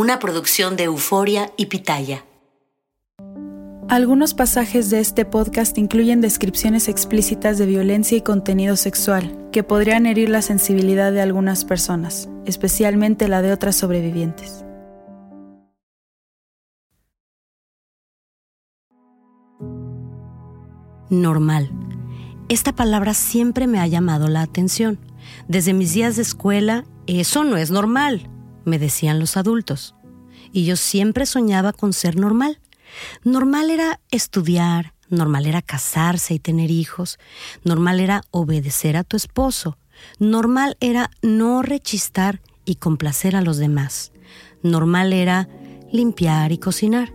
Una producción de Euforia y Pitaya. Algunos pasajes de este podcast incluyen descripciones explícitas de violencia y contenido sexual que podrían herir la sensibilidad de algunas personas, especialmente la de otras sobrevivientes. Normal. Esta palabra siempre me ha llamado la atención. Desde mis días de escuela, eso no es normal, me decían los adultos. Y yo siempre soñaba con ser normal. Normal era estudiar, normal era casarse y tener hijos, normal era obedecer a tu esposo, normal era no rechistar y complacer a los demás, normal era limpiar y cocinar.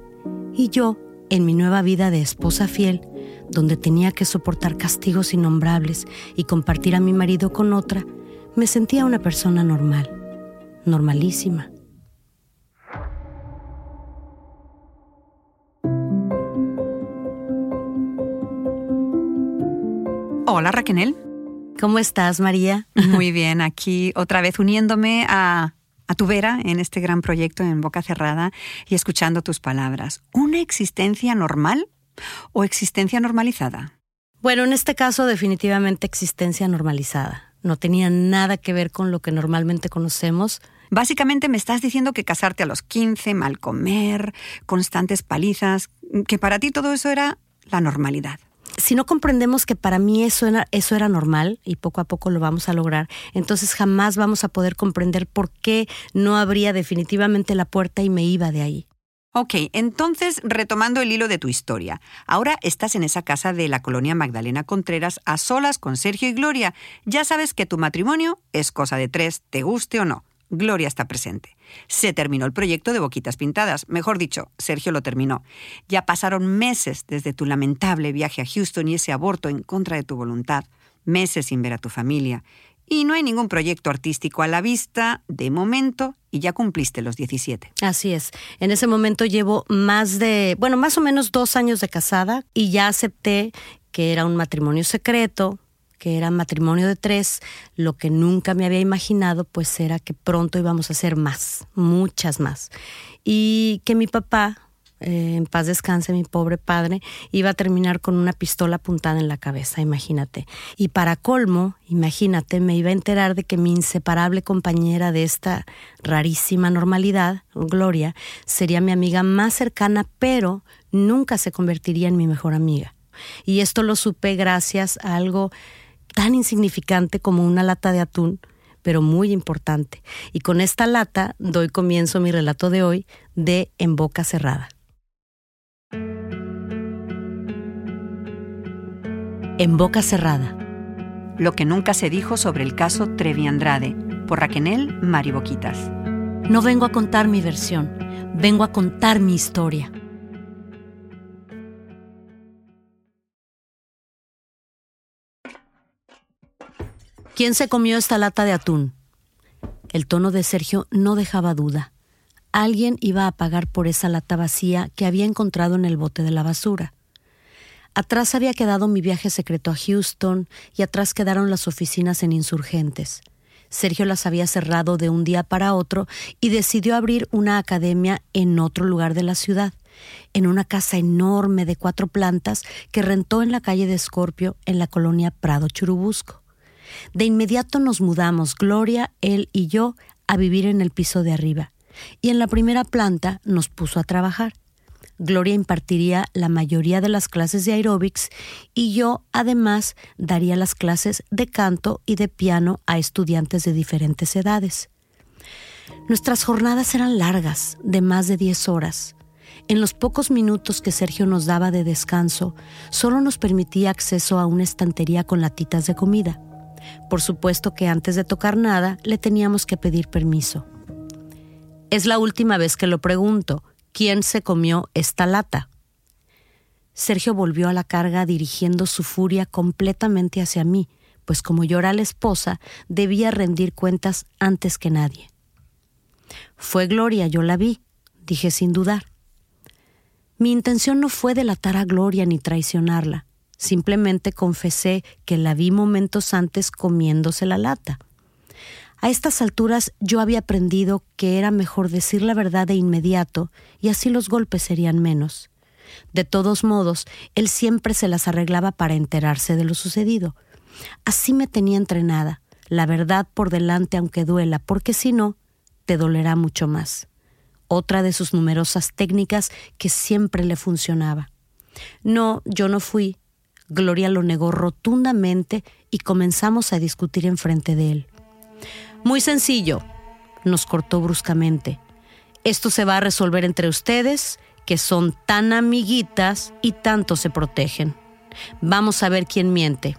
Y yo, en mi nueva vida de esposa fiel, donde tenía que soportar castigos innombrables y compartir a mi marido con otra, me sentía una persona normal, normalísima. Hola Raquel. ¿Cómo estás, María? Muy bien, aquí otra vez uniéndome a, a tu vera en este gran proyecto en boca cerrada y escuchando tus palabras. ¿Una existencia normal o existencia normalizada? Bueno, en este caso definitivamente existencia normalizada. No tenía nada que ver con lo que normalmente conocemos. Básicamente me estás diciendo que casarte a los 15, mal comer, constantes palizas, que para ti todo eso era la normalidad si no comprendemos que para mí eso era, eso era normal y poco a poco lo vamos a lograr, entonces jamás vamos a poder comprender por qué no abría definitivamente la puerta y me iba de ahí. Ok, entonces retomando el hilo de tu historia, ahora estás en esa casa de la colonia Magdalena Contreras a solas con Sergio y Gloria. Ya sabes que tu matrimonio es cosa de tres, te guste o no. Gloria está presente. Se terminó el proyecto de Boquitas Pintadas, mejor dicho, Sergio lo terminó. Ya pasaron meses desde tu lamentable viaje a Houston y ese aborto en contra de tu voluntad, meses sin ver a tu familia. Y no hay ningún proyecto artístico a la vista, de momento, y ya cumpliste los 17. Así es. En ese momento llevo más de, bueno, más o menos dos años de casada y ya acepté que era un matrimonio secreto, que era matrimonio de tres, lo que nunca me había imaginado pues era que pronto íbamos a hacer más, muchas más. Y que mi papá, eh, en paz descanse mi pobre padre, iba a terminar con una pistola apuntada en la cabeza, imagínate. Y para colmo, imagínate, me iba a enterar de que mi inseparable compañera de esta rarísima normalidad, Gloria, sería mi amiga más cercana, pero nunca se convertiría en mi mejor amiga. Y esto lo supe gracias a algo tan insignificante como una lata de atún, pero muy importante. Y con esta lata doy comienzo mi relato de hoy de En Boca Cerrada. En Boca Cerrada. Lo que nunca se dijo sobre el caso Trevi Andrade, por Raquel Mariboquitas. No vengo a contar mi versión, vengo a contar mi historia. ¿Quién se comió esta lata de atún? El tono de Sergio no dejaba duda. Alguien iba a pagar por esa lata vacía que había encontrado en el bote de la basura. Atrás había quedado mi viaje secreto a Houston y atrás quedaron las oficinas en insurgentes. Sergio las había cerrado de un día para otro y decidió abrir una academia en otro lugar de la ciudad, en una casa enorme de cuatro plantas que rentó en la calle de Escorpio en la colonia Prado Churubusco. De inmediato nos mudamos, Gloria, él y yo, a vivir en el piso de arriba. Y en la primera planta nos puso a trabajar. Gloria impartiría la mayoría de las clases de aeróbics y yo además daría las clases de canto y de piano a estudiantes de diferentes edades. Nuestras jornadas eran largas, de más de 10 horas. En los pocos minutos que Sergio nos daba de descanso, solo nos permitía acceso a una estantería con latitas de comida. Por supuesto que antes de tocar nada le teníamos que pedir permiso. Es la última vez que lo pregunto. ¿Quién se comió esta lata? Sergio volvió a la carga dirigiendo su furia completamente hacia mí, pues como yo era la esposa, debía rendir cuentas antes que nadie. Fue Gloria, yo la vi, dije sin dudar. Mi intención no fue delatar a Gloria ni traicionarla. Simplemente confesé que la vi momentos antes comiéndose la lata. A estas alturas yo había aprendido que era mejor decir la verdad de inmediato y así los golpes serían menos. De todos modos, él siempre se las arreglaba para enterarse de lo sucedido. Así me tenía entrenada, la verdad por delante aunque duela, porque si no, te dolerá mucho más. Otra de sus numerosas técnicas que siempre le funcionaba. No, yo no fui, Gloria lo negó rotundamente y comenzamos a discutir enfrente de él. Muy sencillo, nos cortó bruscamente. Esto se va a resolver entre ustedes, que son tan amiguitas y tanto se protegen. Vamos a ver quién miente.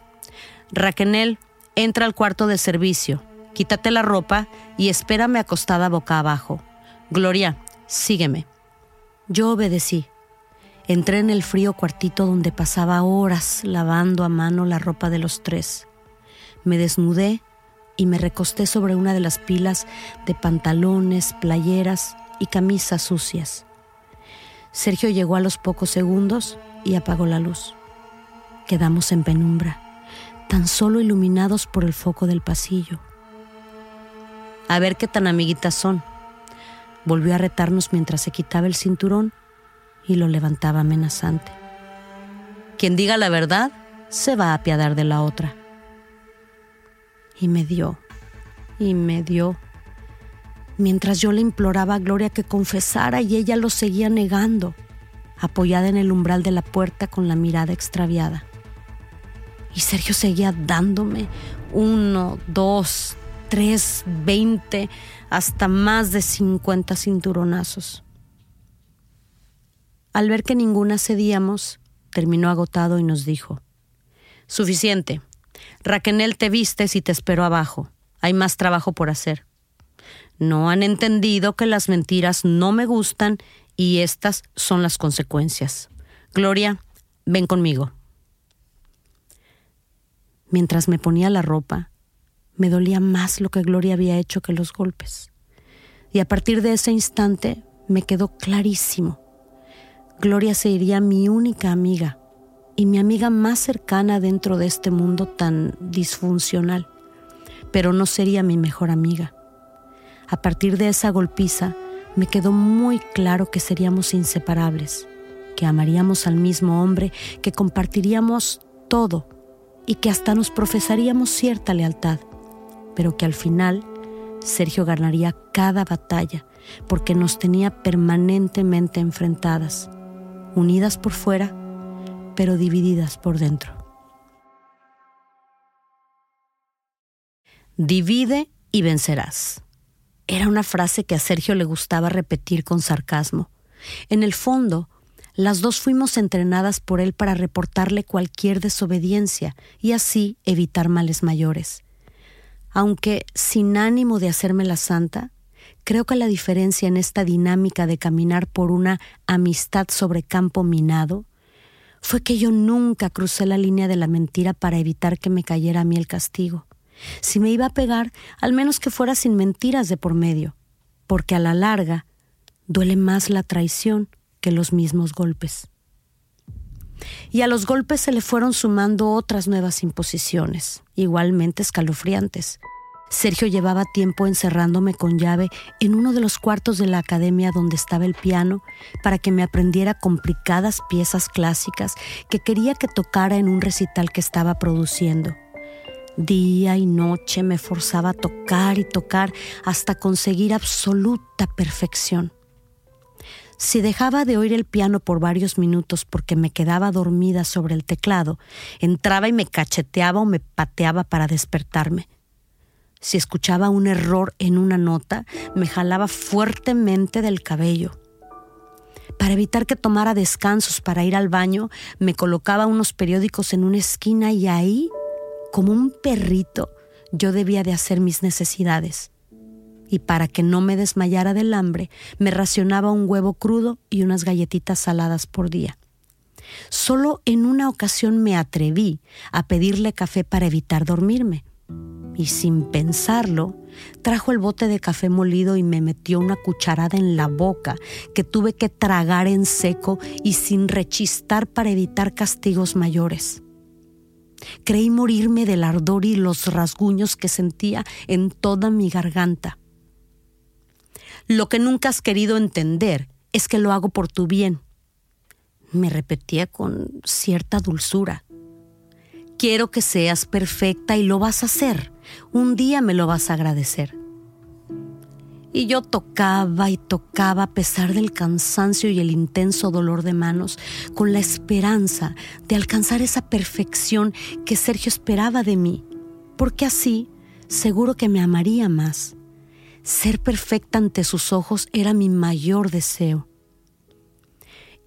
Raquenel, entra al cuarto de servicio, quítate la ropa y espérame acostada boca abajo. Gloria, sígueme. Yo obedecí. Entré en el frío cuartito donde pasaba horas lavando a mano la ropa de los tres. Me desnudé y me recosté sobre una de las pilas de pantalones, playeras y camisas sucias. Sergio llegó a los pocos segundos y apagó la luz. Quedamos en penumbra, tan solo iluminados por el foco del pasillo. A ver qué tan amiguitas son. Volvió a retarnos mientras se quitaba el cinturón y lo levantaba amenazante. Quien diga la verdad se va a apiadar de la otra. Y me dio, y me dio, mientras yo le imploraba a Gloria que confesara y ella lo seguía negando, apoyada en el umbral de la puerta con la mirada extraviada. Y Sergio seguía dándome uno, dos, tres, veinte, hasta más de cincuenta cinturonazos. Al ver que ninguna cedíamos, terminó agotado y nos dijo, Suficiente. Raquenel te vistes y te espero abajo. Hay más trabajo por hacer. No han entendido que las mentiras no me gustan y estas son las consecuencias. Gloria, ven conmigo. Mientras me ponía la ropa, me dolía más lo que Gloria había hecho que los golpes. Y a partir de ese instante me quedó clarísimo Gloria sería mi única amiga y mi amiga más cercana dentro de este mundo tan disfuncional, pero no sería mi mejor amiga. A partir de esa golpiza, me quedó muy claro que seríamos inseparables, que amaríamos al mismo hombre, que compartiríamos todo y que hasta nos profesaríamos cierta lealtad, pero que al final Sergio ganaría cada batalla porque nos tenía permanentemente enfrentadas unidas por fuera, pero divididas por dentro. Divide y vencerás. Era una frase que a Sergio le gustaba repetir con sarcasmo. En el fondo, las dos fuimos entrenadas por él para reportarle cualquier desobediencia y así evitar males mayores. Aunque sin ánimo de hacerme la santa, Creo que la diferencia en esta dinámica de caminar por una amistad sobre campo minado fue que yo nunca crucé la línea de la mentira para evitar que me cayera a mí el castigo. Si me iba a pegar, al menos que fuera sin mentiras de por medio, porque a la larga duele más la traición que los mismos golpes. Y a los golpes se le fueron sumando otras nuevas imposiciones, igualmente escalofriantes. Sergio llevaba tiempo encerrándome con llave en uno de los cuartos de la academia donde estaba el piano para que me aprendiera complicadas piezas clásicas que quería que tocara en un recital que estaba produciendo. Día y noche me forzaba a tocar y tocar hasta conseguir absoluta perfección. Si dejaba de oír el piano por varios minutos porque me quedaba dormida sobre el teclado, entraba y me cacheteaba o me pateaba para despertarme. Si escuchaba un error en una nota, me jalaba fuertemente del cabello. Para evitar que tomara descansos para ir al baño, me colocaba unos periódicos en una esquina y ahí, como un perrito, yo debía de hacer mis necesidades. Y para que no me desmayara del hambre, me racionaba un huevo crudo y unas galletitas saladas por día. Solo en una ocasión me atreví a pedirle café para evitar dormirme. Y sin pensarlo, trajo el bote de café molido y me metió una cucharada en la boca que tuve que tragar en seco y sin rechistar para evitar castigos mayores. Creí morirme del ardor y los rasguños que sentía en toda mi garganta. Lo que nunca has querido entender es que lo hago por tu bien me repetía con cierta dulzura. Quiero que seas perfecta y lo vas a hacer. Un día me lo vas a agradecer. Y yo tocaba y tocaba a pesar del cansancio y el intenso dolor de manos, con la esperanza de alcanzar esa perfección que Sergio esperaba de mí, porque así seguro que me amaría más. Ser perfecta ante sus ojos era mi mayor deseo.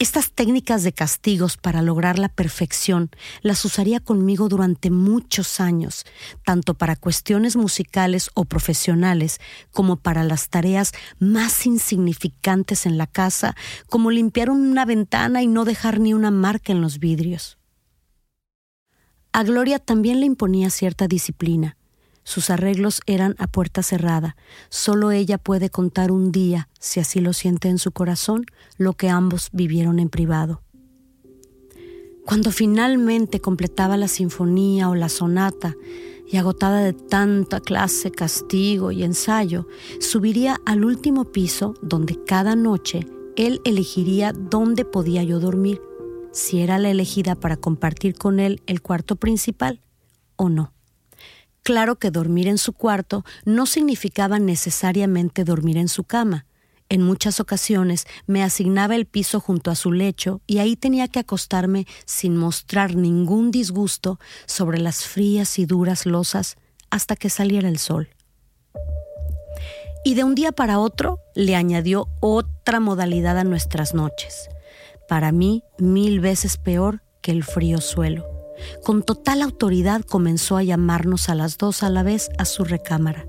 Estas técnicas de castigos para lograr la perfección las usaría conmigo durante muchos años, tanto para cuestiones musicales o profesionales como para las tareas más insignificantes en la casa, como limpiar una ventana y no dejar ni una marca en los vidrios. A Gloria también le imponía cierta disciplina. Sus arreglos eran a puerta cerrada. Solo ella puede contar un día, si así lo siente en su corazón, lo que ambos vivieron en privado. Cuando finalmente completaba la sinfonía o la sonata, y agotada de tanta clase, castigo y ensayo, subiría al último piso donde cada noche él elegiría dónde podía yo dormir, si era la elegida para compartir con él el cuarto principal o no. Claro que dormir en su cuarto no significaba necesariamente dormir en su cama. En muchas ocasiones me asignaba el piso junto a su lecho y ahí tenía que acostarme sin mostrar ningún disgusto sobre las frías y duras losas hasta que saliera el sol. Y de un día para otro le añadió otra modalidad a nuestras noches, para mí mil veces peor que el frío suelo con total autoridad comenzó a llamarnos a las dos a la vez a su recámara.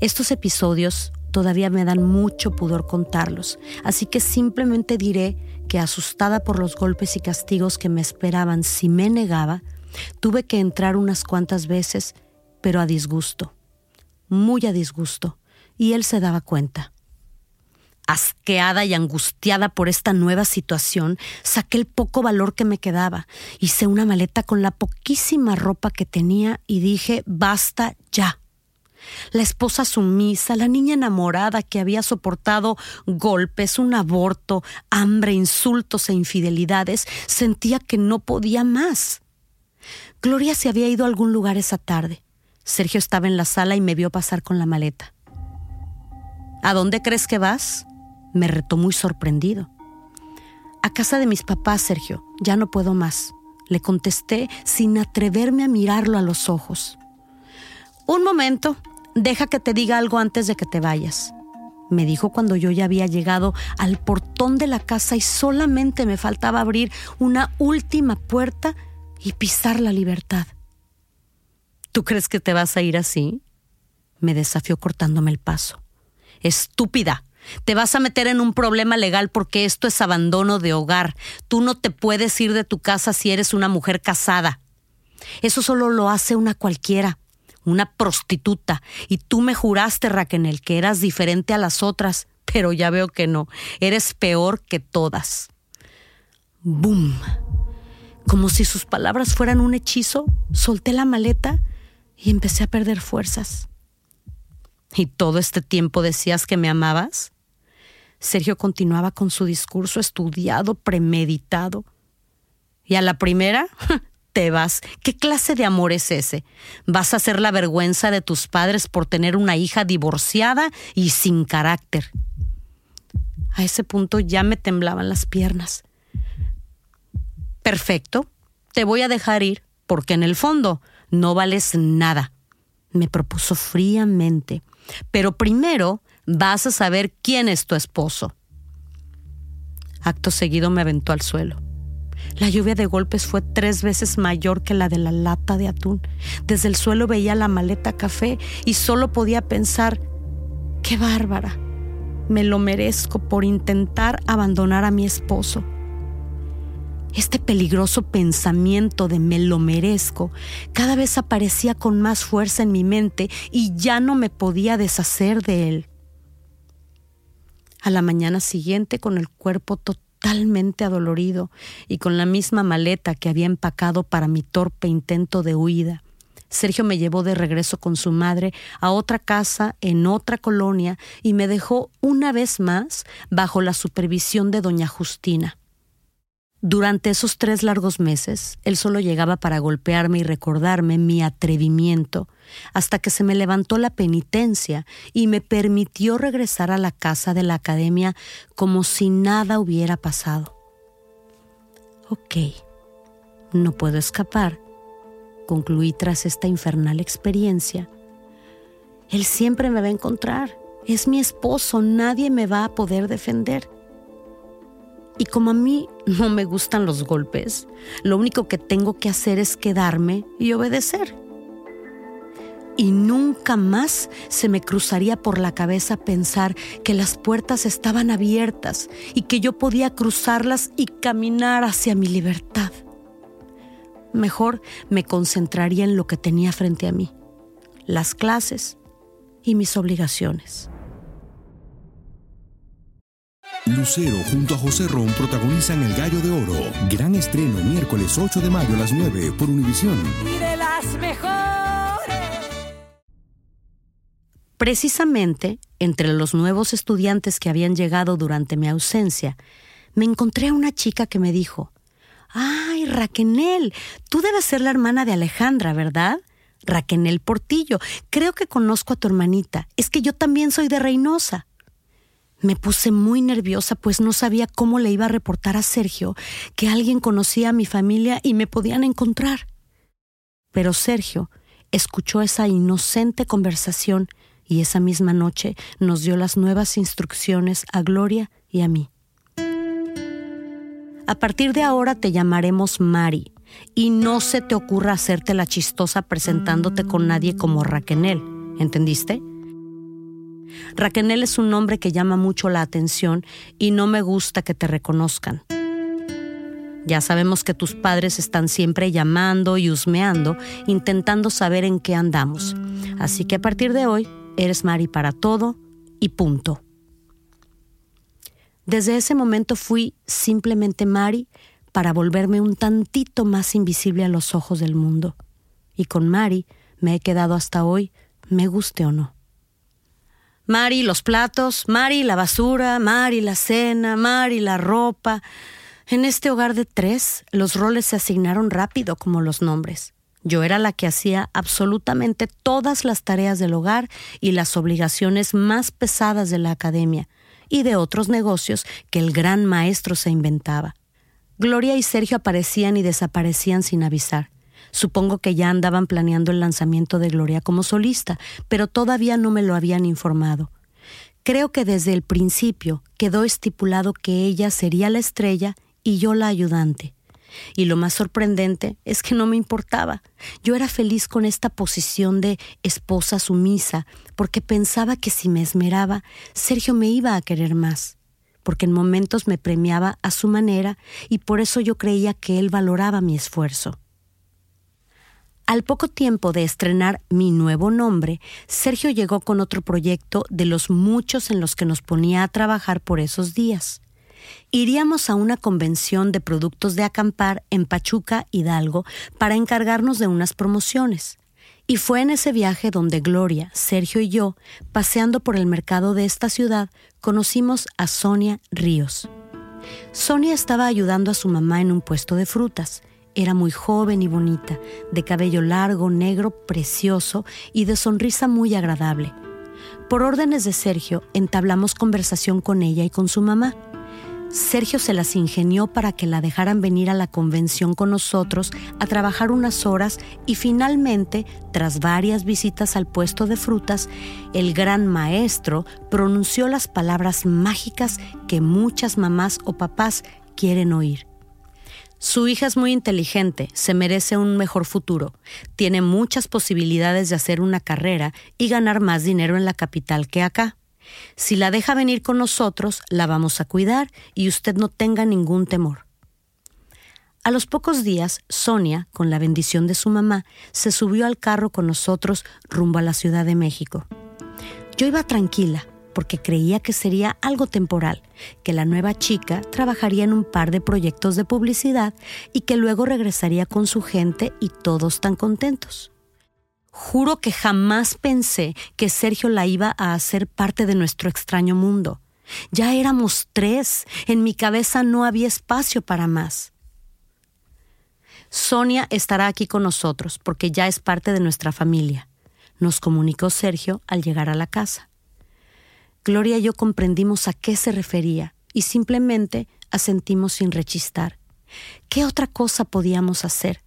Estos episodios todavía me dan mucho pudor contarlos, así que simplemente diré que asustada por los golpes y castigos que me esperaban si me negaba, tuve que entrar unas cuantas veces, pero a disgusto, muy a disgusto, y él se daba cuenta. Asqueada y angustiada por esta nueva situación, saqué el poco valor que me quedaba, hice una maleta con la poquísima ropa que tenía y dije, basta ya. La esposa sumisa, la niña enamorada que había soportado golpes, un aborto, hambre, insultos e infidelidades, sentía que no podía más. Gloria se había ido a algún lugar esa tarde. Sergio estaba en la sala y me vio pasar con la maleta. ¿A dónde crees que vas? Me retó muy sorprendido. A casa de mis papás, Sergio, ya no puedo más. Le contesté sin atreverme a mirarlo a los ojos. Un momento, deja que te diga algo antes de que te vayas. Me dijo cuando yo ya había llegado al portón de la casa y solamente me faltaba abrir una última puerta y pisar la libertad. ¿Tú crees que te vas a ir así? Me desafió cortándome el paso. Estúpida, te vas a meter en un problema legal porque esto es abandono de hogar. Tú no te puedes ir de tu casa si eres una mujer casada. Eso solo lo hace una cualquiera, una prostituta. Y tú me juraste, Raquel, que eras diferente a las otras, pero ya veo que no. Eres peor que todas. ¡Bum! Como si sus palabras fueran un hechizo, solté la maleta y empecé a perder fuerzas. ¿Y todo este tiempo decías que me amabas? Sergio continuaba con su discurso estudiado, premeditado. Y a la primera, te vas. ¿Qué clase de amor es ese? ¿Vas a ser la vergüenza de tus padres por tener una hija divorciada y sin carácter? A ese punto ya me temblaban las piernas. Perfecto, te voy a dejar ir, porque en el fondo no vales nada, me propuso fríamente. Pero primero vas a saber quién es tu esposo. Acto seguido me aventó al suelo. La lluvia de golpes fue tres veces mayor que la de la lata de atún. Desde el suelo veía la maleta café y solo podía pensar, qué bárbara, me lo merezco por intentar abandonar a mi esposo. Este peligroso pensamiento de me lo merezco cada vez aparecía con más fuerza en mi mente y ya no me podía deshacer de él. A la mañana siguiente, con el cuerpo totalmente adolorido y con la misma maleta que había empacado para mi torpe intento de huida, Sergio me llevó de regreso con su madre a otra casa en otra colonia y me dejó una vez más bajo la supervisión de doña Justina. Durante esos tres largos meses, él solo llegaba para golpearme y recordarme mi atrevimiento, hasta que se me levantó la penitencia y me permitió regresar a la casa de la academia como si nada hubiera pasado. Ok, no puedo escapar, concluí tras esta infernal experiencia. Él siempre me va a encontrar, es mi esposo, nadie me va a poder defender. Y como a mí no me gustan los golpes, lo único que tengo que hacer es quedarme y obedecer. Y nunca más se me cruzaría por la cabeza pensar que las puertas estaban abiertas y que yo podía cruzarlas y caminar hacia mi libertad. Mejor me concentraría en lo que tenía frente a mí, las clases y mis obligaciones. Lucero junto a José Ron protagonizan El Gallo de Oro. Gran estreno miércoles 8 de mayo a las 9 por Univisión. Y de las mejores. Precisamente, entre los nuevos estudiantes que habían llegado durante mi ausencia, me encontré a una chica que me dijo, Ay, Raquenel, tú debes ser la hermana de Alejandra, ¿verdad? Raquenel Portillo, creo que conozco a tu hermanita, es que yo también soy de Reynosa. Me puse muy nerviosa, pues no sabía cómo le iba a reportar a Sergio que alguien conocía a mi familia y me podían encontrar. Pero Sergio escuchó esa inocente conversación y esa misma noche nos dio las nuevas instrucciones a Gloria y a mí. A partir de ahora te llamaremos Mari y no se te ocurra hacerte la chistosa presentándote con nadie como Raquenel, ¿entendiste? Raquenel es un nombre que llama mucho la atención y no me gusta que te reconozcan. Ya sabemos que tus padres están siempre llamando y husmeando, intentando saber en qué andamos. Así que a partir de hoy, eres Mari para todo y punto. Desde ese momento fui simplemente Mari para volverme un tantito más invisible a los ojos del mundo. Y con Mari me he quedado hasta hoy, me guste o no. Mari los platos, Mari la basura, Mari la cena, Mari la ropa. En este hogar de tres, los roles se asignaron rápido como los nombres. Yo era la que hacía absolutamente todas las tareas del hogar y las obligaciones más pesadas de la academia y de otros negocios que el gran maestro se inventaba. Gloria y Sergio aparecían y desaparecían sin avisar. Supongo que ya andaban planeando el lanzamiento de Gloria como solista, pero todavía no me lo habían informado. Creo que desde el principio quedó estipulado que ella sería la estrella y yo la ayudante. Y lo más sorprendente es que no me importaba. Yo era feliz con esta posición de esposa sumisa, porque pensaba que si me esmeraba, Sergio me iba a querer más, porque en momentos me premiaba a su manera y por eso yo creía que él valoraba mi esfuerzo. Al poco tiempo de estrenar mi nuevo nombre, Sergio llegó con otro proyecto de los muchos en los que nos ponía a trabajar por esos días. Iríamos a una convención de productos de acampar en Pachuca, Hidalgo, para encargarnos de unas promociones. Y fue en ese viaje donde Gloria, Sergio y yo, paseando por el mercado de esta ciudad, conocimos a Sonia Ríos. Sonia estaba ayudando a su mamá en un puesto de frutas era muy joven y bonita, de cabello largo, negro, precioso y de sonrisa muy agradable. Por órdenes de Sergio, entablamos conversación con ella y con su mamá. Sergio se las ingenió para que la dejaran venir a la convención con nosotros a trabajar unas horas y finalmente, tras varias visitas al puesto de frutas, el gran maestro pronunció las palabras mágicas que muchas mamás o papás quieren oír. Su hija es muy inteligente, se merece un mejor futuro, tiene muchas posibilidades de hacer una carrera y ganar más dinero en la capital que acá. Si la deja venir con nosotros, la vamos a cuidar y usted no tenga ningún temor. A los pocos días, Sonia, con la bendición de su mamá, se subió al carro con nosotros rumbo a la Ciudad de México. Yo iba tranquila, porque creía que sería algo temporal, que la nueva chica trabajaría en un par de proyectos de publicidad y que luego regresaría con su gente y todos tan contentos. Juro que jamás pensé que Sergio la iba a hacer parte de nuestro extraño mundo. Ya éramos tres, en mi cabeza no había espacio para más. Sonia estará aquí con nosotros porque ya es parte de nuestra familia, nos comunicó Sergio al llegar a la casa. Gloria y yo comprendimos a qué se refería y simplemente asentimos sin rechistar. ¿Qué otra cosa podíamos hacer?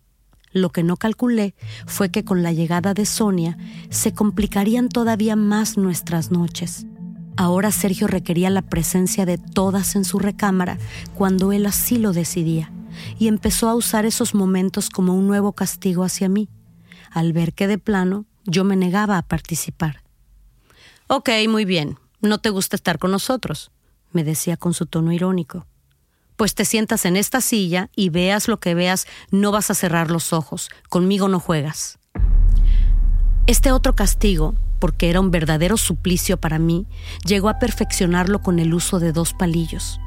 Lo que no calculé fue que con la llegada de Sonia se complicarían todavía más nuestras noches. Ahora Sergio requería la presencia de todas en su recámara cuando él así lo decidía, y empezó a usar esos momentos como un nuevo castigo hacia mí, al ver que de plano yo me negaba a participar. Ok, muy bien, no te gusta estar con nosotros, me decía con su tono irónico. Pues te sientas en esta silla y veas lo que veas, no vas a cerrar los ojos, conmigo no juegas. Este otro castigo, porque era un verdadero suplicio para mí, llegó a perfeccionarlo con el uso de dos palillos.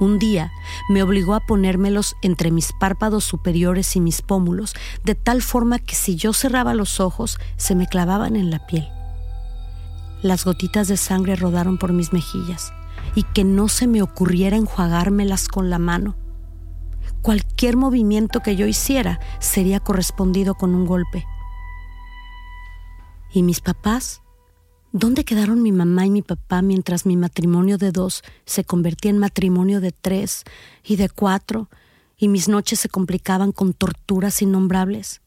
Un día me obligó a ponérmelos entre mis párpados superiores y mis pómulos, de tal forma que si yo cerraba los ojos se me clavaban en la piel. Las gotitas de sangre rodaron por mis mejillas y que no se me ocurriera enjuagármelas con la mano. Cualquier movimiento que yo hiciera sería correspondido con un golpe. ¿Y mis papás? ¿Dónde quedaron mi mamá y mi papá mientras mi matrimonio de dos se convertía en matrimonio de tres y de cuatro y mis noches se complicaban con torturas innombrables?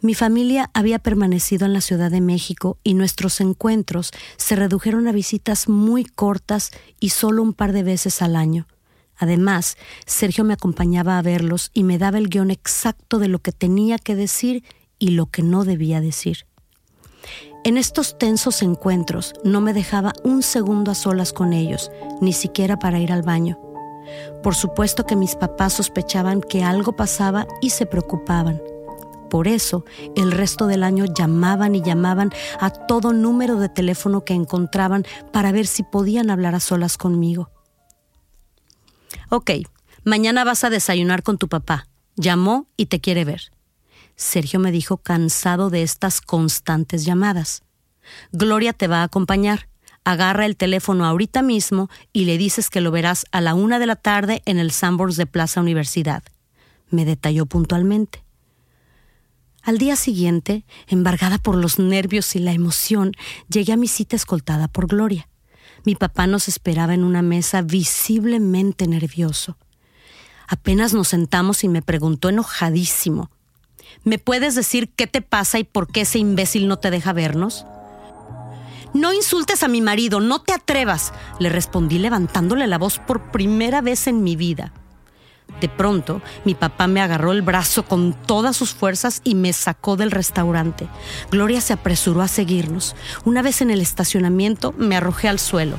Mi familia había permanecido en la Ciudad de México y nuestros encuentros se redujeron a visitas muy cortas y solo un par de veces al año. Además, Sergio me acompañaba a verlos y me daba el guion exacto de lo que tenía que decir y lo que no debía decir. En estos tensos encuentros no me dejaba un segundo a solas con ellos, ni siquiera para ir al baño. Por supuesto que mis papás sospechaban que algo pasaba y se preocupaban. Por eso, el resto del año llamaban y llamaban a todo número de teléfono que encontraban para ver si podían hablar a solas conmigo. Ok, mañana vas a desayunar con tu papá. Llamó y te quiere ver. Sergio me dijo cansado de estas constantes llamadas. Gloria te va a acompañar. Agarra el teléfono ahorita mismo y le dices que lo verás a la una de la tarde en el Sambors de Plaza Universidad. Me detalló puntualmente. Al día siguiente, embargada por los nervios y la emoción, llegué a mi cita escoltada por Gloria. Mi papá nos esperaba en una mesa visiblemente nervioso. Apenas nos sentamos y me preguntó enojadísimo, ¿Me puedes decir qué te pasa y por qué ese imbécil no te deja vernos? No insultes a mi marido, no te atrevas, le respondí levantándole la voz por primera vez en mi vida. De pronto, mi papá me agarró el brazo con todas sus fuerzas y me sacó del restaurante. Gloria se apresuró a seguirnos. Una vez en el estacionamiento, me arrojé al suelo.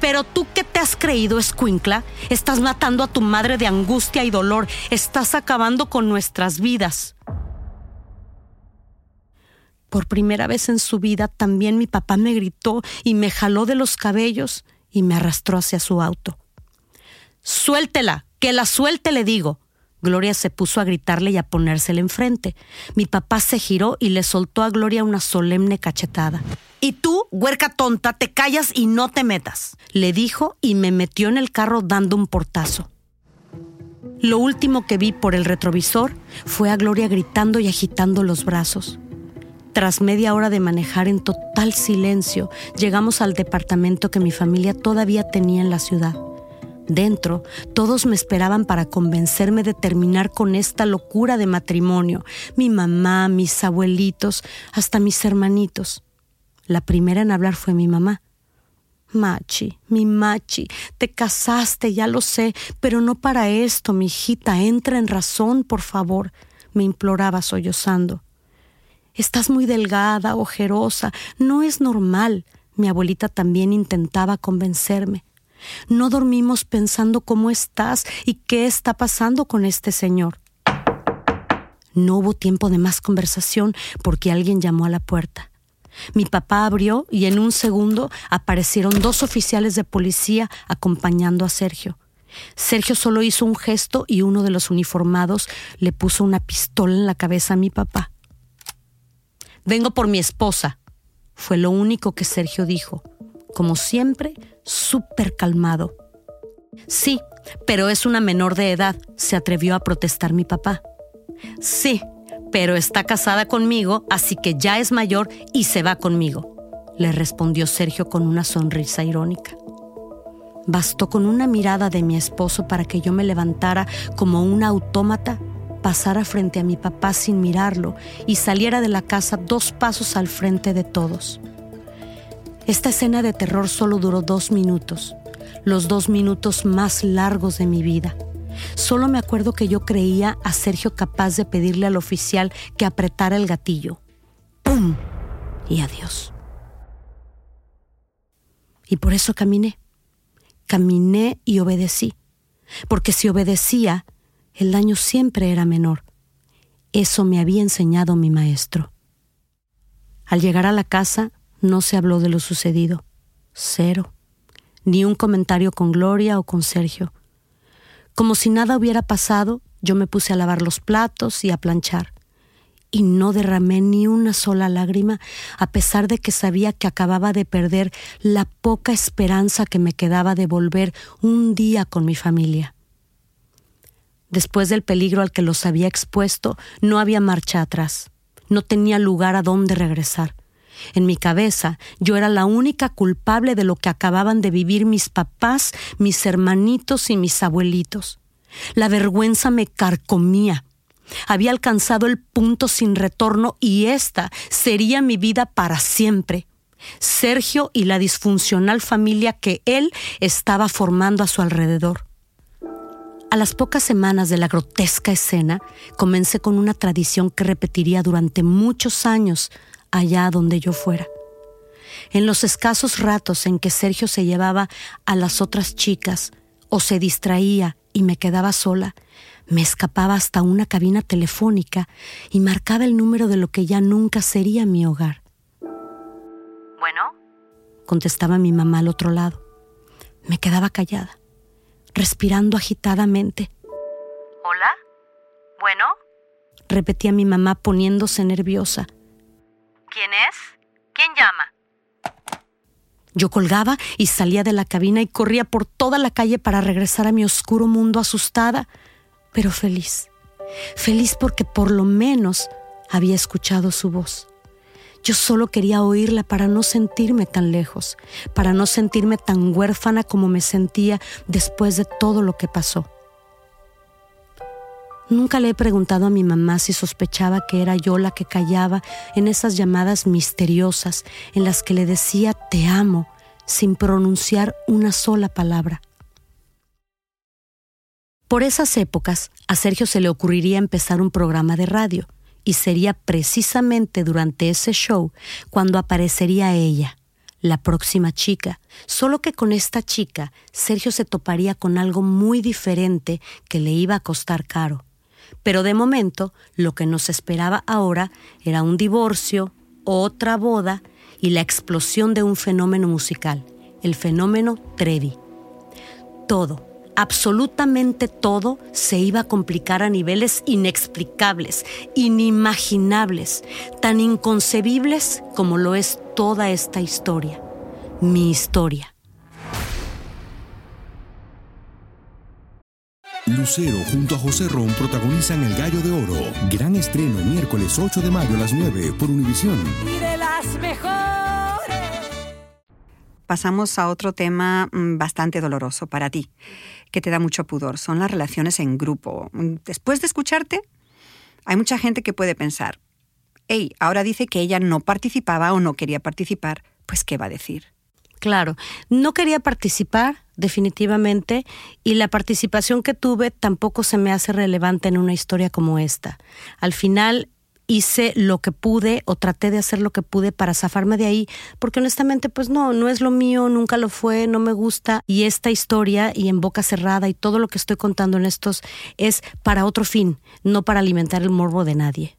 Pero tú qué te has creído, escuincla? Estás matando a tu madre de angustia y dolor. Estás acabando con nuestras vidas. Por primera vez en su vida también mi papá me gritó y me jaló de los cabellos y me arrastró hacia su auto. Suéltela, que la suelte, le digo. Gloria se puso a gritarle y a ponérsele enfrente. Mi papá se giró y le soltó a Gloria una solemne cachetada. Y tú, huerca tonta, te callas y no te metas, le dijo y me metió en el carro dando un portazo. Lo último que vi por el retrovisor fue a Gloria gritando y agitando los brazos. Tras media hora de manejar en total silencio, llegamos al departamento que mi familia todavía tenía en la ciudad. Dentro, todos me esperaban para convencerme de terminar con esta locura de matrimonio. Mi mamá, mis abuelitos, hasta mis hermanitos. La primera en hablar fue mi mamá. Machi, mi Machi, te casaste, ya lo sé, pero no para esto, mi hijita, entra en razón, por favor, me imploraba sollozando. Estás muy delgada, ojerosa, no es normal. Mi abuelita también intentaba convencerme. No dormimos pensando cómo estás y qué está pasando con este señor. No hubo tiempo de más conversación porque alguien llamó a la puerta. Mi papá abrió y en un segundo aparecieron dos oficiales de policía acompañando a Sergio. Sergio solo hizo un gesto y uno de los uniformados le puso una pistola en la cabeza a mi papá. Vengo por mi esposa, fue lo único que Sergio dijo, como siempre, súper calmado. Sí, pero es una menor de edad, se atrevió a protestar mi papá. Sí, pero está casada conmigo, así que ya es mayor y se va conmigo, le respondió Sergio con una sonrisa irónica. Bastó con una mirada de mi esposo para que yo me levantara como un autómata, pasara frente a mi papá sin mirarlo y saliera de la casa dos pasos al frente de todos. Esta escena de terror solo duró dos minutos, los dos minutos más largos de mi vida. Solo me acuerdo que yo creía a Sergio capaz de pedirle al oficial que apretara el gatillo. ¡Pum! Y adiós. Y por eso caminé. Caminé y obedecí. Porque si obedecía, el daño siempre era menor. Eso me había enseñado mi maestro. Al llegar a la casa, no se habló de lo sucedido. Cero. Ni un comentario con Gloria o con Sergio. Como si nada hubiera pasado, yo me puse a lavar los platos y a planchar. Y no derramé ni una sola lágrima, a pesar de que sabía que acababa de perder la poca esperanza que me quedaba de volver un día con mi familia. Después del peligro al que los había expuesto, no había marcha atrás. No tenía lugar a dónde regresar. En mi cabeza yo era la única culpable de lo que acababan de vivir mis papás, mis hermanitos y mis abuelitos. La vergüenza me carcomía. Había alcanzado el punto sin retorno y esta sería mi vida para siempre. Sergio y la disfuncional familia que él estaba formando a su alrededor. A las pocas semanas de la grotesca escena, comencé con una tradición que repetiría durante muchos años allá donde yo fuera. En los escasos ratos en que Sergio se llevaba a las otras chicas o se distraía y me quedaba sola, me escapaba hasta una cabina telefónica y marcaba el número de lo que ya nunca sería mi hogar. Bueno, contestaba mi mamá al otro lado. Me quedaba callada, respirando agitadamente. ¿Hola? ¿Bueno? repetía mi mamá poniéndose nerviosa. ¿Quién es? ¿Quién llama? Yo colgaba y salía de la cabina y corría por toda la calle para regresar a mi oscuro mundo asustada, pero feliz. Feliz porque por lo menos había escuchado su voz. Yo solo quería oírla para no sentirme tan lejos, para no sentirme tan huérfana como me sentía después de todo lo que pasó. Nunca le he preguntado a mi mamá si sospechaba que era yo la que callaba en esas llamadas misteriosas en las que le decía te amo sin pronunciar una sola palabra. Por esas épocas, a Sergio se le ocurriría empezar un programa de radio, y sería precisamente durante ese show cuando aparecería ella, la próxima chica, solo que con esta chica Sergio se toparía con algo muy diferente que le iba a costar caro. Pero de momento, lo que nos esperaba ahora era un divorcio, otra boda y la explosión de un fenómeno musical, el fenómeno Trevi. Todo, absolutamente todo se iba a complicar a niveles inexplicables, inimaginables, tan inconcebibles como lo es toda esta historia, mi historia. Lucero junto a José Ron protagonizan El Gallo de Oro. Gran estreno miércoles 8 de mayo a las 9 por Univisión. Y de las mejores. Pasamos a otro tema mm, bastante doloroso para ti, que te da mucho pudor. Son las relaciones en grupo. Después de escucharte, hay mucha gente que puede pensar, hey, ahora dice que ella no participaba o no quería participar, pues ¿qué va a decir? Claro, no quería participar definitivamente y la participación que tuve tampoco se me hace relevante en una historia como esta. Al final hice lo que pude o traté de hacer lo que pude para zafarme de ahí, porque honestamente pues no, no es lo mío, nunca lo fue, no me gusta y esta historia y en boca cerrada y todo lo que estoy contando en estos es para otro fin, no para alimentar el morbo de nadie.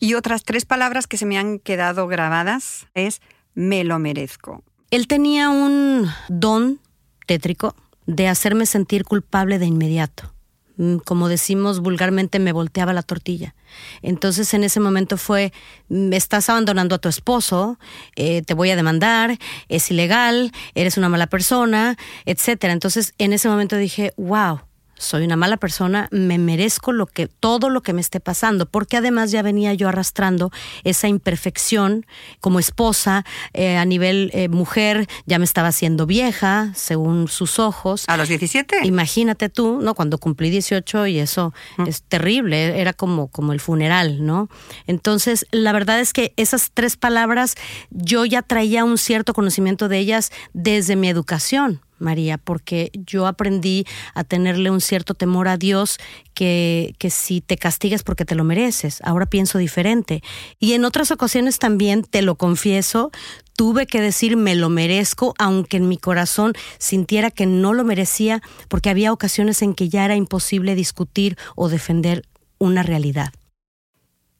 Y otras tres palabras que se me han quedado grabadas es me lo merezco. Él tenía un don tétrico de hacerme sentir culpable de inmediato. Mm, como decimos vulgarmente, me volteaba la tortilla. Entonces en ese momento fue, mm, estás abandonando a tu esposo, eh, te voy a demandar, es ilegal, eres una mala persona, etc. Entonces en ese momento dije, wow, soy una mala persona, me merezco lo que todo lo que me esté pasando, porque además ya venía yo arrastrando esa imperfección como esposa eh, a nivel eh, mujer, ya me estaba haciendo vieja según sus ojos. A los 17. Imagínate tú, ¿no? Cuando cumplí 18 y eso mm. es terrible, era como como el funeral, ¿no? Entonces, la verdad es que esas tres palabras yo ya traía un cierto conocimiento de ellas desde mi educación. María, porque yo aprendí a tenerle un cierto temor a Dios que, que si te castigas porque te lo mereces. Ahora pienso diferente. Y en otras ocasiones también, te lo confieso, tuve que decir me lo merezco, aunque en mi corazón sintiera que no lo merecía, porque había ocasiones en que ya era imposible discutir o defender una realidad.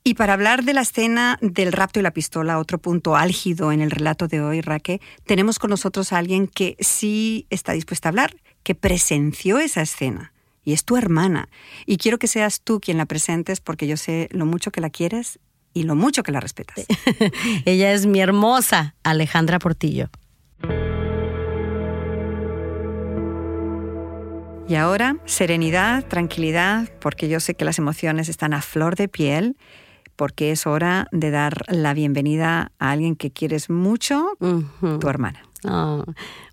Y para hablar de la escena del rapto y la pistola, otro punto álgido en el relato de hoy, Raque, tenemos con nosotros a alguien que sí está dispuesta a hablar, que presenció esa escena. Y es tu hermana. Y quiero que seas tú quien la presentes porque yo sé lo mucho que la quieres y lo mucho que la respetas. Ella es mi hermosa Alejandra Portillo. Y ahora, serenidad, tranquilidad, porque yo sé que las emociones están a flor de piel porque es hora de dar la bienvenida a alguien que quieres mucho, tu hermana. Ah,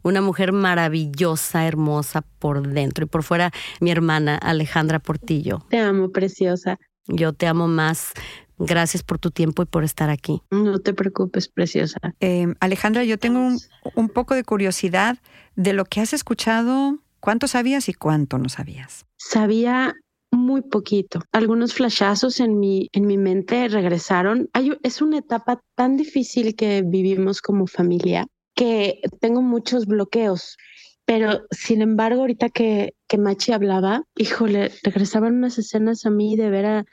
una mujer maravillosa, hermosa por dentro y por fuera, mi hermana Alejandra Portillo. Te amo, preciosa. Yo te amo más. Gracias por tu tiempo y por estar aquí. No te preocupes, preciosa. Eh, Alejandra, yo tengo un, un poco de curiosidad de lo que has escuchado. ¿Cuánto sabías y cuánto no sabías? Sabía muy poquito. Algunos flashazos en mi, en mi mente regresaron. es una etapa tan difícil que vivimos como familia que tengo muchos bloqueos. Pero sin embargo, ahorita que, que Machi hablaba, híjole, regresaban unas escenas a mí de ver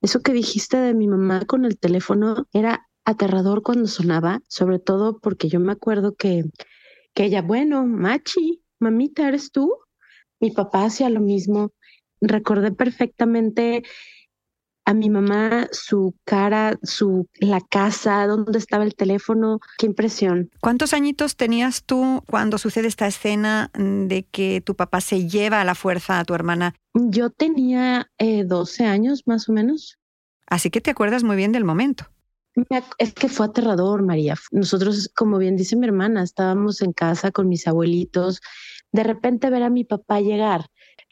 eso que dijiste de mi mamá con el teléfono. Era aterrador cuando sonaba, sobre todo porque yo me acuerdo que, que ella, bueno, Machi, mamita, ¿eres tú? Mi papá hacía lo mismo recordé perfectamente a mi mamá, su cara, su la casa, dónde estaba el teléfono, qué impresión. ¿Cuántos añitos tenías tú cuando sucede esta escena de que tu papá se lleva a la fuerza a tu hermana? Yo tenía 12 eh, años más o menos. Así que te acuerdas muy bien del momento. Es que fue aterrador, María. Nosotros, como bien dice mi hermana, estábamos en casa con mis abuelitos. De repente ver a mi papá llegar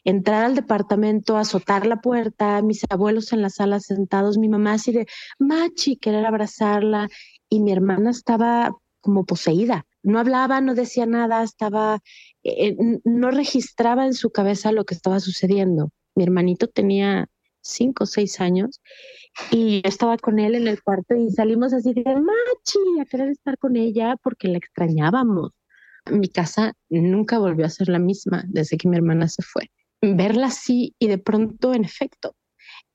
entrar al departamento, azotar la puerta, mis abuelos en la sala sentados, mi mamá así de machi, querer abrazarla y mi hermana estaba como poseída. No hablaba, no decía nada, estaba, eh, no registraba en su cabeza lo que estaba sucediendo. Mi hermanito tenía cinco o seis años y yo estaba con él en el cuarto y salimos así de machi a querer estar con ella porque la extrañábamos. Mi casa nunca volvió a ser la misma desde que mi hermana se fue verla así y de pronto, en efecto,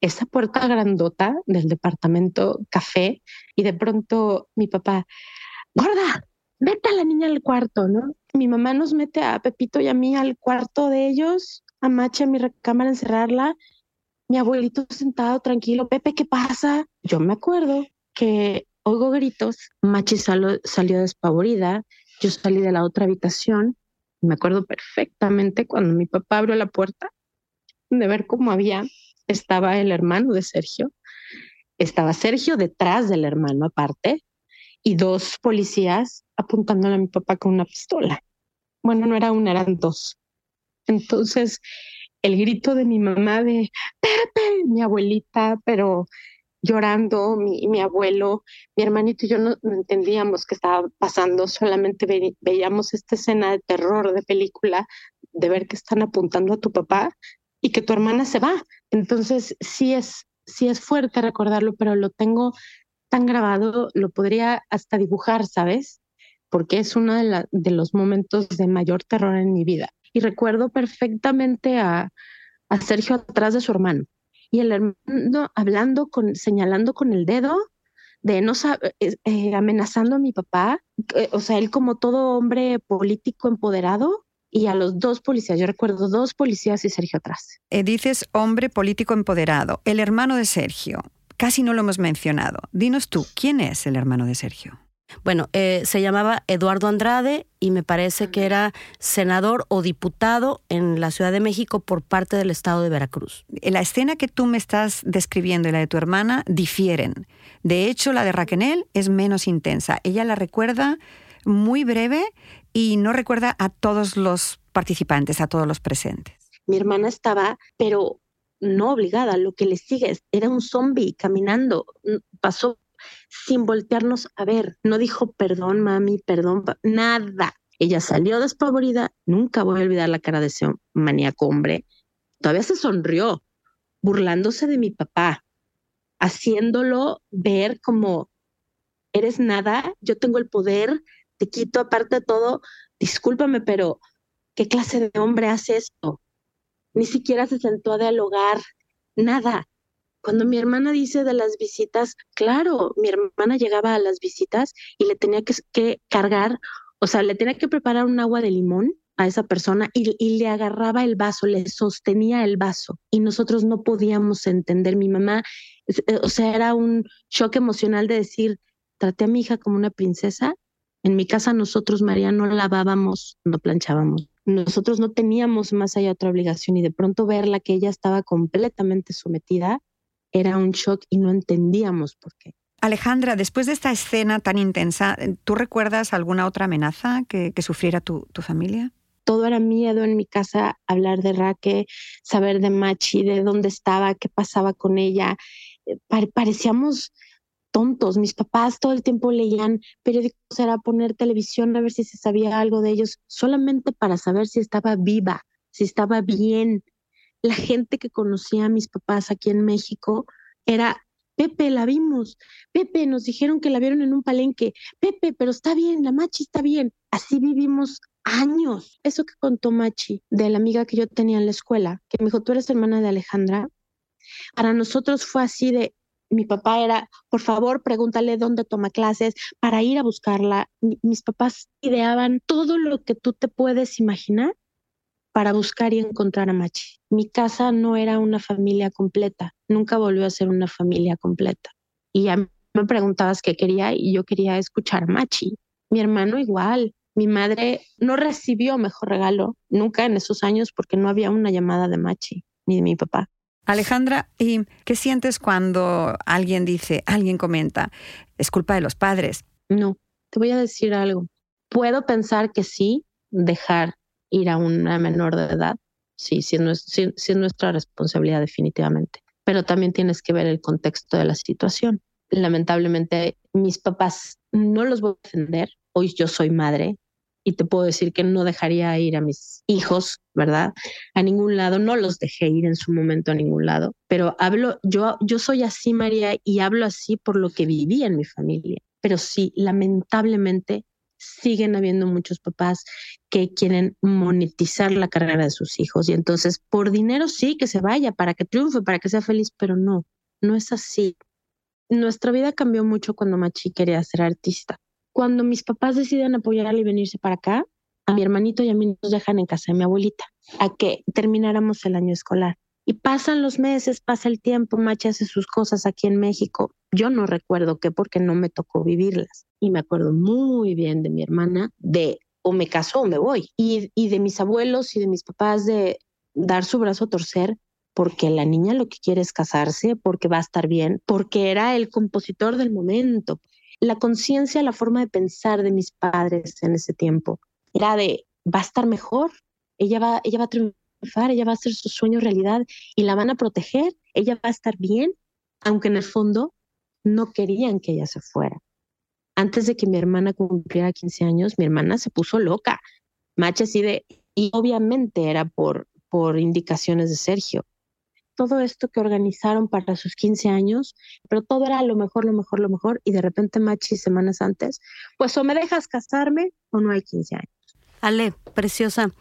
esa puerta grandota del departamento café y de pronto mi papá, gorda, mete a la niña al cuarto, ¿no? Mi mamá nos mete a Pepito y a mí al cuarto de ellos, a Machi a mi recámara encerrarla, mi abuelito sentado tranquilo, Pepe, ¿qué pasa? Yo me acuerdo que oigo gritos, Machi salió despavorida, yo salí de la otra habitación me acuerdo perfectamente cuando mi papá abrió la puerta de ver cómo había, estaba el hermano de Sergio, estaba Sergio detrás del hermano aparte y dos policías apuntándole a mi papá con una pistola. Bueno, no era una, eran dos. Entonces, el grito de mi mamá de Pepe, mi abuelita, pero llorando, mi, abuelo, mi hermanito y yo no, entendíamos qué estaba pasando, solamente veíamos esta escena de terror de película, de ver que están apuntando a tu papá y que tu hermana se va. Entonces sí es, sí es fuerte recordarlo, pero lo tengo tan grabado, lo podría hasta dibujar, ¿sabes? Porque es uno de, los momentos de mayor terror en mi vida. Y recuerdo perfectamente a Sergio atrás de su hermano y el hermano hablando con, señalando con el dedo, de no eh, eh, amenazando a mi papá, o sea, él como todo hombre político empoderado, y a los dos policías, yo recuerdo dos policías y Sergio atrás. Eh, dices hombre político empoderado, el hermano de Sergio. Casi no lo hemos mencionado. Dinos tú, ¿quién es el hermano de Sergio? Bueno, eh, se llamaba Eduardo Andrade y me parece que era senador o diputado en la Ciudad de México por parte del estado de Veracruz. La escena que tú me estás describiendo y la de tu hermana difieren. De hecho, la de Raquel es menos intensa. Ella la recuerda muy breve y no recuerda a todos los participantes, a todos los presentes. Mi hermana estaba, pero no obligada, lo que le sigue era un zombie caminando, pasó sin voltearnos a ver. No dijo perdón, mami, perdón, nada. Ella salió despavorida, nunca voy a olvidar la cara de ese maníaco hombre. Todavía se sonrió, burlándose de mi papá, haciéndolo ver como eres nada, yo tengo el poder, te quito aparte de todo, discúlpame, pero ¿qué clase de hombre hace esto? Ni siquiera se sentó a dialogar, nada. Cuando mi hermana dice de las visitas, claro, mi hermana llegaba a las visitas y le tenía que, cargar, o sea, le tenía que preparar un agua de limón a esa persona y, y, le agarraba el vaso, le sostenía el vaso y nosotros no podíamos entender. Mi mamá, eh, o sea, era un shock emocional de decir, traté a mi hija como una princesa. En mi casa nosotros, María, no lavábamos, no planchábamos. Nosotros no teníamos más allá otra obligación y de pronto verla que ella estaba completamente sometida, era un shock y no entendíamos por qué. Alejandra, después de esta escena tan intensa, ¿tú recuerdas alguna otra amenaza que, sufriera tu, familia? Todo era miedo en mi casa, hablar de Raque, saber de Machi, de dónde estaba, qué pasaba con ella. Eh, parecíamos tontos. Mis papás todo el tiempo leían periódicos, era poner televisión a ver si se sabía algo de ellos, solamente para saber si estaba viva, si estaba bien, la gente que conocía a mis papás aquí en México era, Pepe, la vimos, Pepe, nos dijeron que la vieron en un palenque, Pepe, pero está bien, la Machi está bien. Así vivimos años. Eso que contó Machi de la amiga que yo tenía en la escuela, que me dijo, tú eres hermana de Alejandra, para nosotros fue así de, mi papá era, por favor, pregúntale dónde toma clases para ir a buscarla. mis papás ideaban todo lo que tú te puedes imaginar para buscar y encontrar a Machi. Mi casa no era una familia completa, nunca volvió a ser una familia completa. Y a mí me preguntabas qué quería y yo quería escuchar a Machi. Mi hermano igual. Mi madre no recibió mejor regalo nunca en esos años porque no había una llamada de Machi ni de mi papá. Alejandra, ¿y qué sientes cuando alguien dice, alguien comenta, es culpa de los padres? No, te voy a decir algo. Puedo pensar que sí, dejar ir a una menor de edad, sí, sí es, nuestra responsabilidad definitivamente. Pero también tienes que ver el contexto de la situación. Lamentablemente, mis papás no los voy a defender. Hoy yo soy madre y te puedo decir que no dejaría ir a mis hijos, ¿verdad? A ningún lado, no los dejé ir en su momento a ningún lado, pero hablo, yo, yo soy así, María, y hablo así por lo que viví en mi familia. Pero sí, lamentablemente siguen habiendo muchos papás que quieren monetizar la carrera de sus hijos y entonces por dinero sí que se vaya, para que triunfe, para que sea feliz, pero no, no es así. Nuestra vida cambió mucho cuando Machi quería ser artista. Cuando mis papás deciden apoyarle y venirse para acá, a mi hermanito y a mí nos dejan en casa de mi abuelita a que termináramos el año escolar. Y pasan los meses, pasa el tiempo, Machi hace sus cosas aquí en México. Yo no recuerdo qué porque no me tocó vivirlas. Y me acuerdo muy bien de mi hermana, de o me caso o me voy. Y, y de mis abuelos y de mis papás de dar su brazo a torcer porque la niña lo que quiere es casarse, porque va a estar bien, porque era el compositor del momento. La conciencia, la forma de pensar de mis padres en ese tiempo era de va a estar mejor, ella va, ella va a triunfar ella va a hacer su sueño realidad y la van a proteger, ella va a estar bien. aunque en el fondo no querían que ella se fuera. Antes de que mi hermana cumpliera 15 años, mi hermana se puso loca. Macha así de, y obviamente era por, por indicaciones de Sergio. Todo esto que organizaron para sus 15 años, pero todo era lo mejor, lo mejor, lo mejor, y de repente Machi semanas antes, pues o me dejas casarme o no hay 15 años. Ale, preciosa,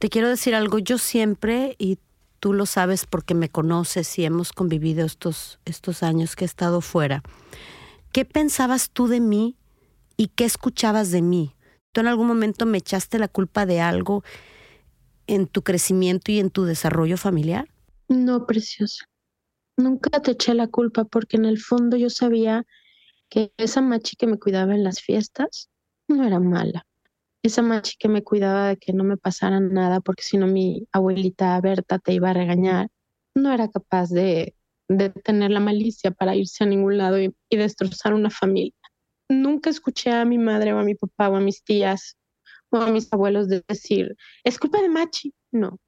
te quiero decir algo, yo siempre, y tú lo sabes porque me conoces y hemos convivido estos, estos años que he estado fuera, ¿qué pensabas tú de mí y qué escuchabas de mí? ¿Tú en algún momento me echaste la culpa de algo en tu crecimiento y en tu desarrollo familiar? No, preciosa. Nunca te eché la culpa porque en el fondo yo sabía que esa machi que me cuidaba en las fiestas no era mala. Esa machi que me cuidaba de que no me pasara nada porque si no mi abuelita Berta te iba a regañar, no era capaz de, de tener la malicia para irse a ningún lado y destrozar una familia nunca escuché a mi madre o a mi papá o a mis tías o a mis abuelos decir, es culpa de Machi. No,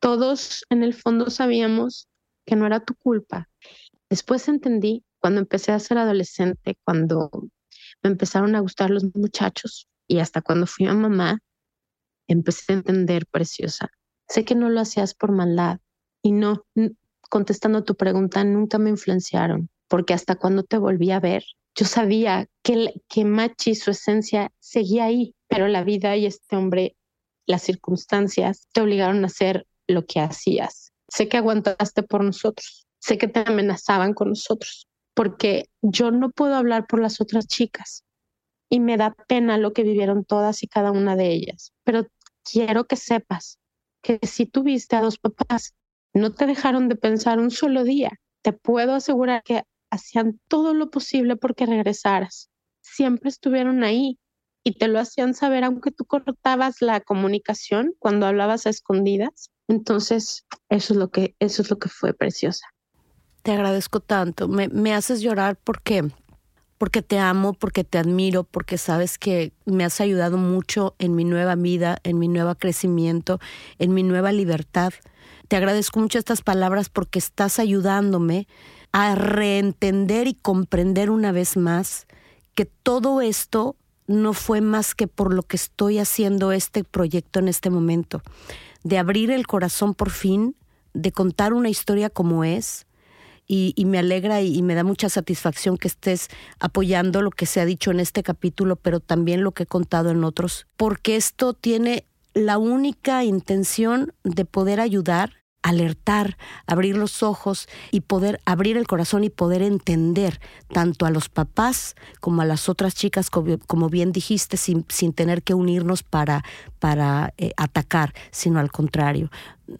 todos en el fondo sabíamos que no era tu culpa. Después entendí cuando empecé a ser adolescente, cuando me empezaron a gustar los muchachos y hasta cuando fui a mamá, empecé a entender, preciosa. Sé que no lo hacías por maldad y no, contestando a tu pregunta, nunca me influenciaron, porque hasta cuando te volví a ver, yo sabía que, que Machi, su esencia, seguía ahí, pero la vida y este hombre, las circunstancias, te obligaron a hacer lo que hacías. Sé que aguantaste por nosotros, sé que te amenazaban con nosotros, porque yo no puedo hablar por las otras chicas y me da pena lo que vivieron todas y cada una de ellas, pero quiero que sepas que si tuviste a dos papás, no te dejaron de pensar un solo día. Te puedo asegurar que hacían todo lo posible porque regresaras. Siempre estuvieron ahí y te lo hacían saber aunque tú cortabas la comunicación cuando hablabas a escondidas. Entonces, eso es lo que eso es lo que fue preciosa. Te agradezco tanto. Me, me haces llorar porque porque te amo, porque te admiro, porque sabes que me has ayudado mucho en mi nueva vida, en mi nuevo crecimiento, en mi nueva libertad. Te agradezco mucho estas palabras porque estás ayudándome a reentender y comprender una vez más que todo esto no fue más que por lo que estoy haciendo este proyecto en este momento, de abrir el corazón por fin, de contar una historia como es, y, me alegra y, me da mucha satisfacción que estés apoyando lo que se ha dicho en este capítulo, pero también lo que he contado en otros, porque esto tiene la única intención de poder ayudar alertar, abrir los ojos y poder abrir el corazón y poder entender tanto a los papás como a las otras chicas, como, bien dijiste, sin, sin, tener que unirnos para, para eh, atacar, sino al contrario.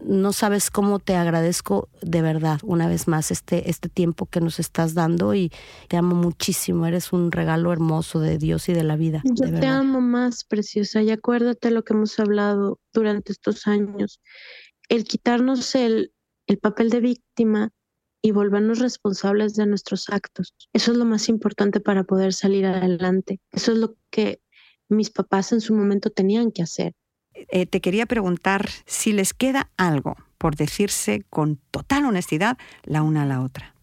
No sabes cómo te agradezco de verdad una vez más este, este tiempo que nos estás dando y te amo muchísimo. Eres un regalo hermoso de Dios y de la vida. Yo te amo más, preciosa, y acuérdate lo que hemos hablado durante estos años el quitarnos el, el papel de víctima y volvernos responsables de nuestros actos. Eso es lo más importante para poder salir adelante. Eso es lo que mis papás en su momento tenían que hacer. Eh, te quería preguntar si les queda algo por decirse con total honestidad la una a la otra.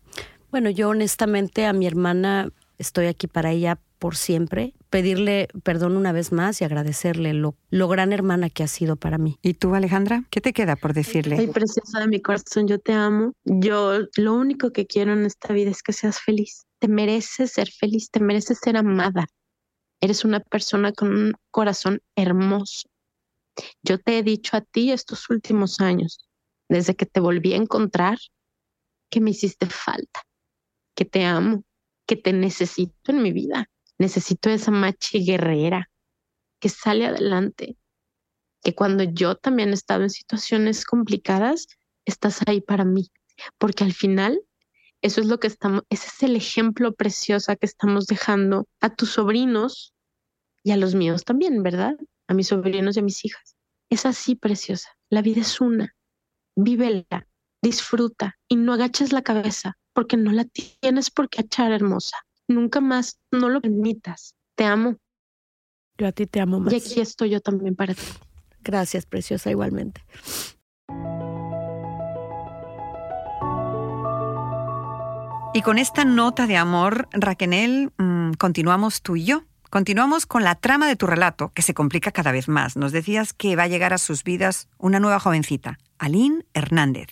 Bueno, yo honestamente a mi hermana estoy aquí para ella por siempre, pedirle perdón una vez más y agradecerle lo, lo gran hermana que ha sido para mí. ¿Y tú, Alejandra? ¿Qué te queda por decirle? Ay, preciosa de mi corazón, yo te amo. Yo lo único que quiero en esta vida es que seas feliz. Te mereces ser feliz, te mereces ser amada. Eres una persona con un corazón hermoso. Yo te he dicho a ti estos últimos años, desde que te volví a encontrar, que me hiciste falta, que te amo, que te necesito en mi vida Necesito esa machi guerrera que sale adelante, que cuando yo también he estado en situaciones complicadas, estás ahí para mí, porque al final eso es lo que estamos, ese es el ejemplo precioso que estamos dejando a tus sobrinos y a los míos también, ¿verdad? A mis sobrinos y a mis hijas. Es así, preciosa. La vida es una. Vívela, disfruta y no agaches la cabeza porque no la tienes por qué echar hermosa. Nunca más, no lo permitas. Te amo. Yo a ti te amo más. Y aquí estoy yo también para ti. Gracias, preciosa, igualmente. Y con esta nota de amor, Raquel, mm, continuamos tú y yo. Continuamos con la trama de tu relato, que se complica cada vez más. Nos decías que va a llegar a sus vidas una nueva jovencita, Aline Hernández,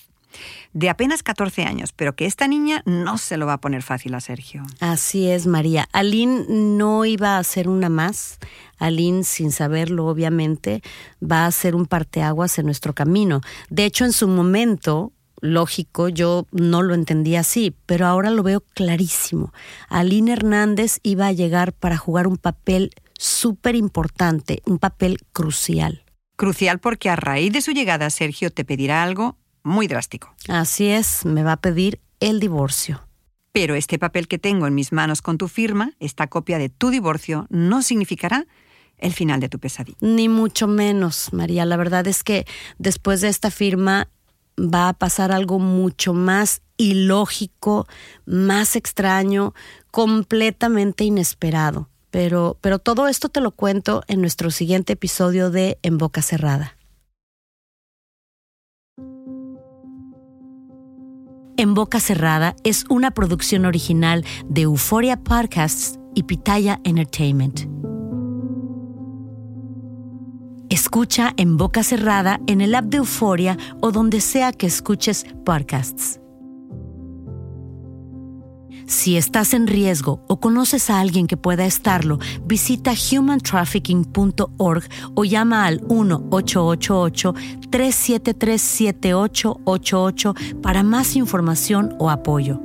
de apenas 14 años, pero que esta niña no se lo va a poner fácil a Sergio. Así es, María. Aline no iba a ser una más. Aline, sin saberlo, obviamente, va a ser un parteaguas en nuestro camino. De hecho, en su momento, lógico, yo no lo entendía así, pero ahora lo veo clarísimo. Aline Hernández iba a llegar para jugar un papel súper importante, un papel crucial. Crucial porque a raíz de su llegada Sergio te pedirá algo muy drástico. Así es, me va a pedir el divorcio. Pero este papel que tengo en mis manos con tu firma, esta copia de tu divorcio, no significará el final de tu pesadilla. Ni mucho menos, María. La verdad es que después de esta firma va a pasar algo mucho más ilógico, más extraño, completamente inesperado. Pero, pero todo esto te lo cuento en nuestro siguiente episodio de En Boca Cerrada. En Boca Cerrada es una producción original de Euphoria Podcasts y Pitaya Entertainment. Escucha en boca cerrada en el app de Euforia o donde sea que escuches podcasts. Si estás en riesgo o conoces a alguien que pueda estarlo, visita humantrafficking.org o llama al 1-888-373-7888 para más información o apoyo.